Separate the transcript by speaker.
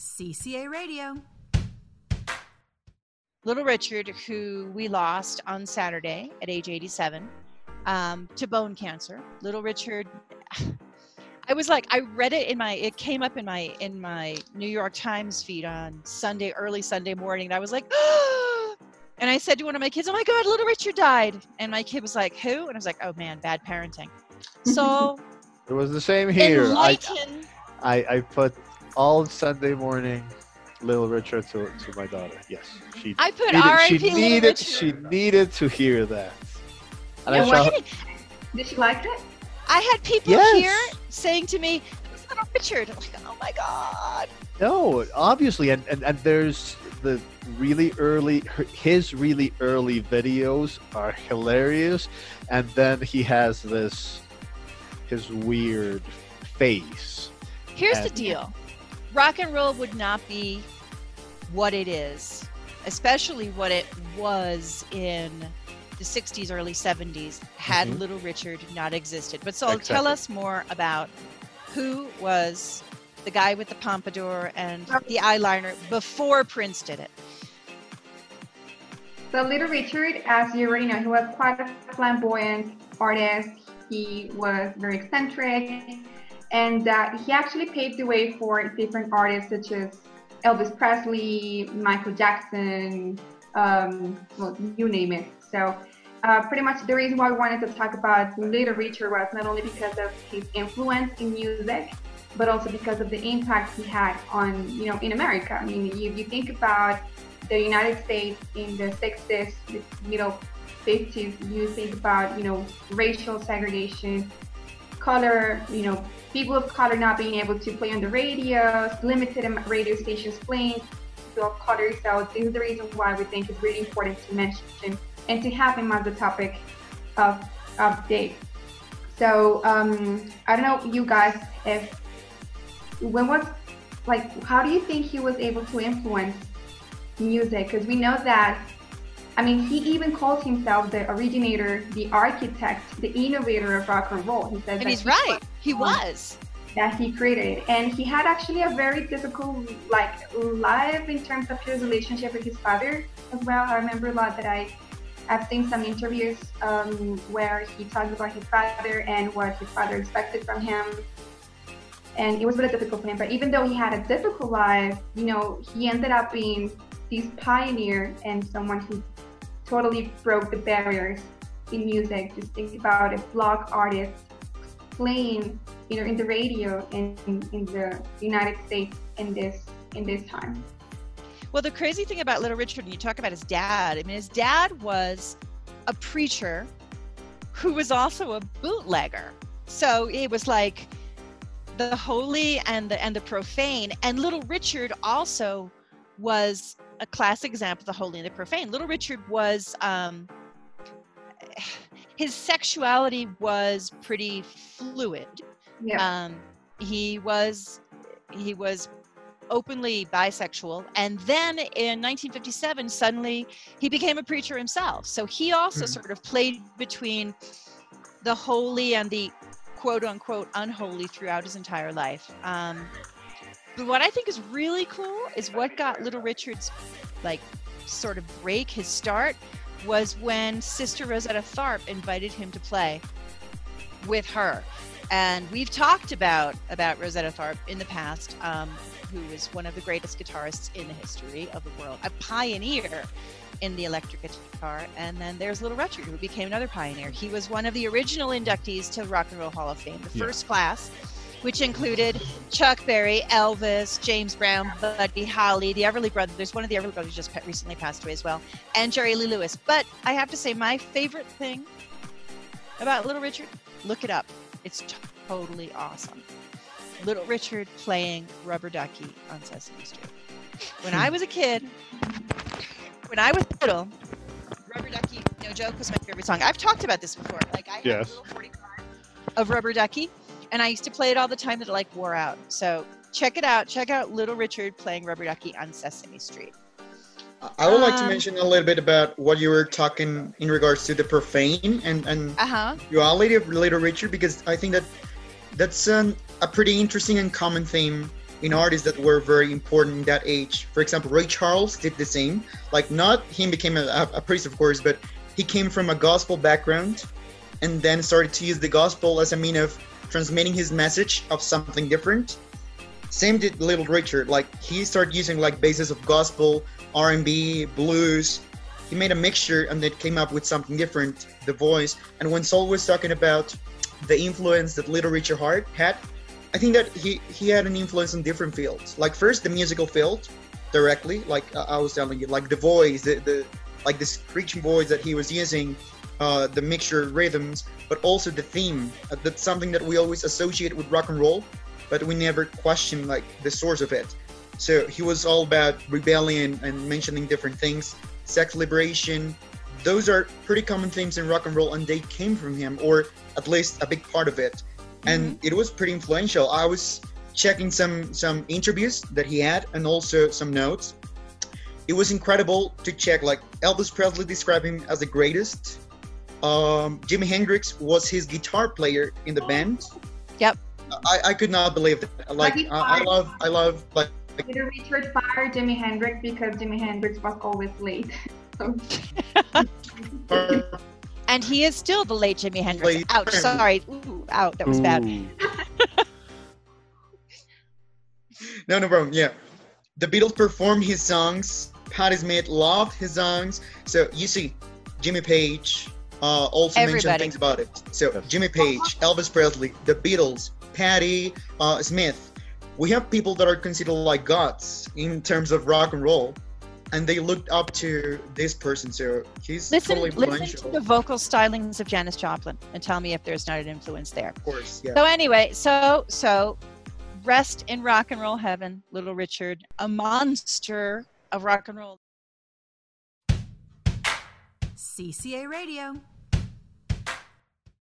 Speaker 1: CCA Radio.
Speaker 2: Little Richard, who we lost on Saturday at age 87 um, to bone cancer. Little Richard, I was like, I read it in my, it came up in my in my New York Times feed on Sunday, early Sunday morning, and I was like, and I said to one of my kids, "Oh my God, Little Richard died," and my kid was like, "Who?" And I was like, "Oh man, bad parenting." So
Speaker 3: It was the same here. I. I, I put all Sunday morning Little Richard to, to my daughter. Yes, she
Speaker 2: I put
Speaker 3: needed,
Speaker 2: R.I.P.
Speaker 3: she needed
Speaker 2: Richard.
Speaker 3: she needed to hear that. And
Speaker 2: Yeah,
Speaker 3: I shall,
Speaker 2: did-
Speaker 4: Did she like it?
Speaker 2: I had people
Speaker 3: Yes.
Speaker 2: here saying to me, Little Richard." I'm like, "Oh my God."
Speaker 3: no, obviously, and, and and there's the really early his really early videos are hilarious, and then he has this his weird face.
Speaker 2: Here's the deal rock and roll would not be what it is, especially what it was in the 60s, early 70s, had
Speaker 3: Mhm.
Speaker 2: Little Richard not existed. But so tell us more about who was the guy with the pompadour and the eyeliner before Prince did it.
Speaker 4: So Little Richard, as you already know, he was quite a flamboyant artist. He was very eccentric, and uh, he actually paved the way for different artists such as Elvis Presley, Michael Jackson, um, well, you name it. So uh, pretty much the reason why we wanted to talk about Little Richard was not only because of his influence in music, but also because of the impact he had on, you know, in America. I mean, you, you think about the United States in the 60s, the middle 50s, you think about, you know, racial segregation, color, you know, people of color not being able to play on the radios, limited radio stations playing people of color. So this is the reason why we think it's really important to mention and to have him as the topic of, day. So um, I don't know, you guys, if when was like, how do you think he was able to influence music? Because we know that, I mean, he even calls himself the originator, the architect, the innovator of rock and roll. He says
Speaker 2: And
Speaker 4: that
Speaker 2: he's
Speaker 4: he
Speaker 2: right,
Speaker 4: was
Speaker 2: he was.
Speaker 4: that he created. And he had actually a very difficult like life in terms of his relationship with his father as well. I remember a lot that i i've seen some interviews um, where he talks about his father and what his father expected from him. And it was really difficult for him. But even though he had a difficult life you know he ended up being this pioneer and someone who totally broke the barriers in music just think about a block artist playing you know in the radio in, in, in the United States in this in this time.
Speaker 2: Well, the crazy thing about Little Richard, and you talk about his dad, I mean, his dad was a preacher who was also a bootlegger. So it was like the holy and the and the profane. And Little Richard also was a classic example of the holy and the profane. Little Richard was um, his sexuality was pretty fluid
Speaker 4: Yeah.
Speaker 2: um, he was he was openly bisexual and then in 1957 suddenly he became a preacher himself so he also
Speaker 5: Mhm.
Speaker 2: sort of played between the holy and the quote unquote unholy throughout his entire life um, but what i think is really cool is what got little richard's like sort of break his start was when sister rosetta tharpe invited him to play with her and we've talked about about Rosetta Tharpe in the past, um, who is one of the greatest guitarists in the history of the world, a pioneer in the electric guitar. And then there's Little Richard, who became another pioneer. He was one of the original inductees to the Rock and Roll Hall of Fame, the
Speaker 3: Yeah.
Speaker 2: first class, which included Chuck Berry, Elvis, James Brown, Buddy Holly, the Everly Brothers. There's one of the Everly Brothers just recently passed away as well, and Jerry Lee Lewis. But I have to say, my favorite thing about Little Richard, look it up. It's totally awesome. Little Richard playing Rubber Ducky on Sesame Street. When I was a kid, when I was little, Rubber Ducky, no joke, was my favorite song. I've talked about this before. Like I had
Speaker 3: Yes.
Speaker 2: a little 45 of Rubber Ducky, and I used to play it all the time that it like wore out. So check it out. Check out Little Richard playing Rubber Ducky on Sesame Street.
Speaker 5: I would like to
Speaker 2: Um,
Speaker 5: mention a little bit about what you were talking in regards to the profane and and
Speaker 2: Uh huh.
Speaker 5: duality of Little Richard because I think that that's um, a pretty interesting and common theme in artists that were very important in that age. For example, Ray Charles did the same. Like, not him became a, a priest, of course, but he came from a gospel background and then started to use the gospel as a mean of transmitting his message of something different. Same did Little Richard. Like, he started using like bases of gospel, R&B, blues. He made a mixture and then came up with something different, the voice. And when Saul was talking about the influence that Little Richard Hart had, I think that he he had an influence in different fields. Like first the musical field, directly. Like uh, I was telling you, like the voice, the, the like the screeching voice that he was using, uh, the mixture of rhythms, but also the theme. Uh, that's something that we always associate with rock and roll, but we never question like the source of it. So he was all about rebellion and mentioning different things, sex liberation. Those are pretty common themes in rock and roll, and they came from him, or at least a big part of it and mm-hmm. it was pretty influential. I was checking some some interviews that he had and also some notes. It was incredible to check. Like Elvis Presley described him as the greatest. Um, Jimi Hendrix was his guitar player in the band.
Speaker 2: Yep.
Speaker 5: I, I could not believe that. Like I, I love I love like.
Speaker 4: Peter Richard fired Jimi Hendrix because Jimi Hendrix was always late. So.
Speaker 2: And he is still the late Jimi Hendrix. Late. Ouch, sorry. Ooh, out. That was Ooh. bad.
Speaker 5: no, no problem. Yeah. The Beatles performed his songs. Patti Smith loved his songs. So you see, Jimmy Page uh, also Everybody. mentioned things about it. So Jimmy Page, Elvis Presley, the Beatles, Patti uh, Smith. We have people that are considered like gods in terms of rock and roll and they looked up to this person. So he's
Speaker 2: listen,
Speaker 5: totally
Speaker 2: listen to the vocal stylings of Janis Joplin and tell me if there's not an influence there.
Speaker 5: Of course, yeah.
Speaker 2: So anyway, so so rest in rock and roll heaven, Little Richard, a monster of rock and roll.
Speaker 1: CCA Radio.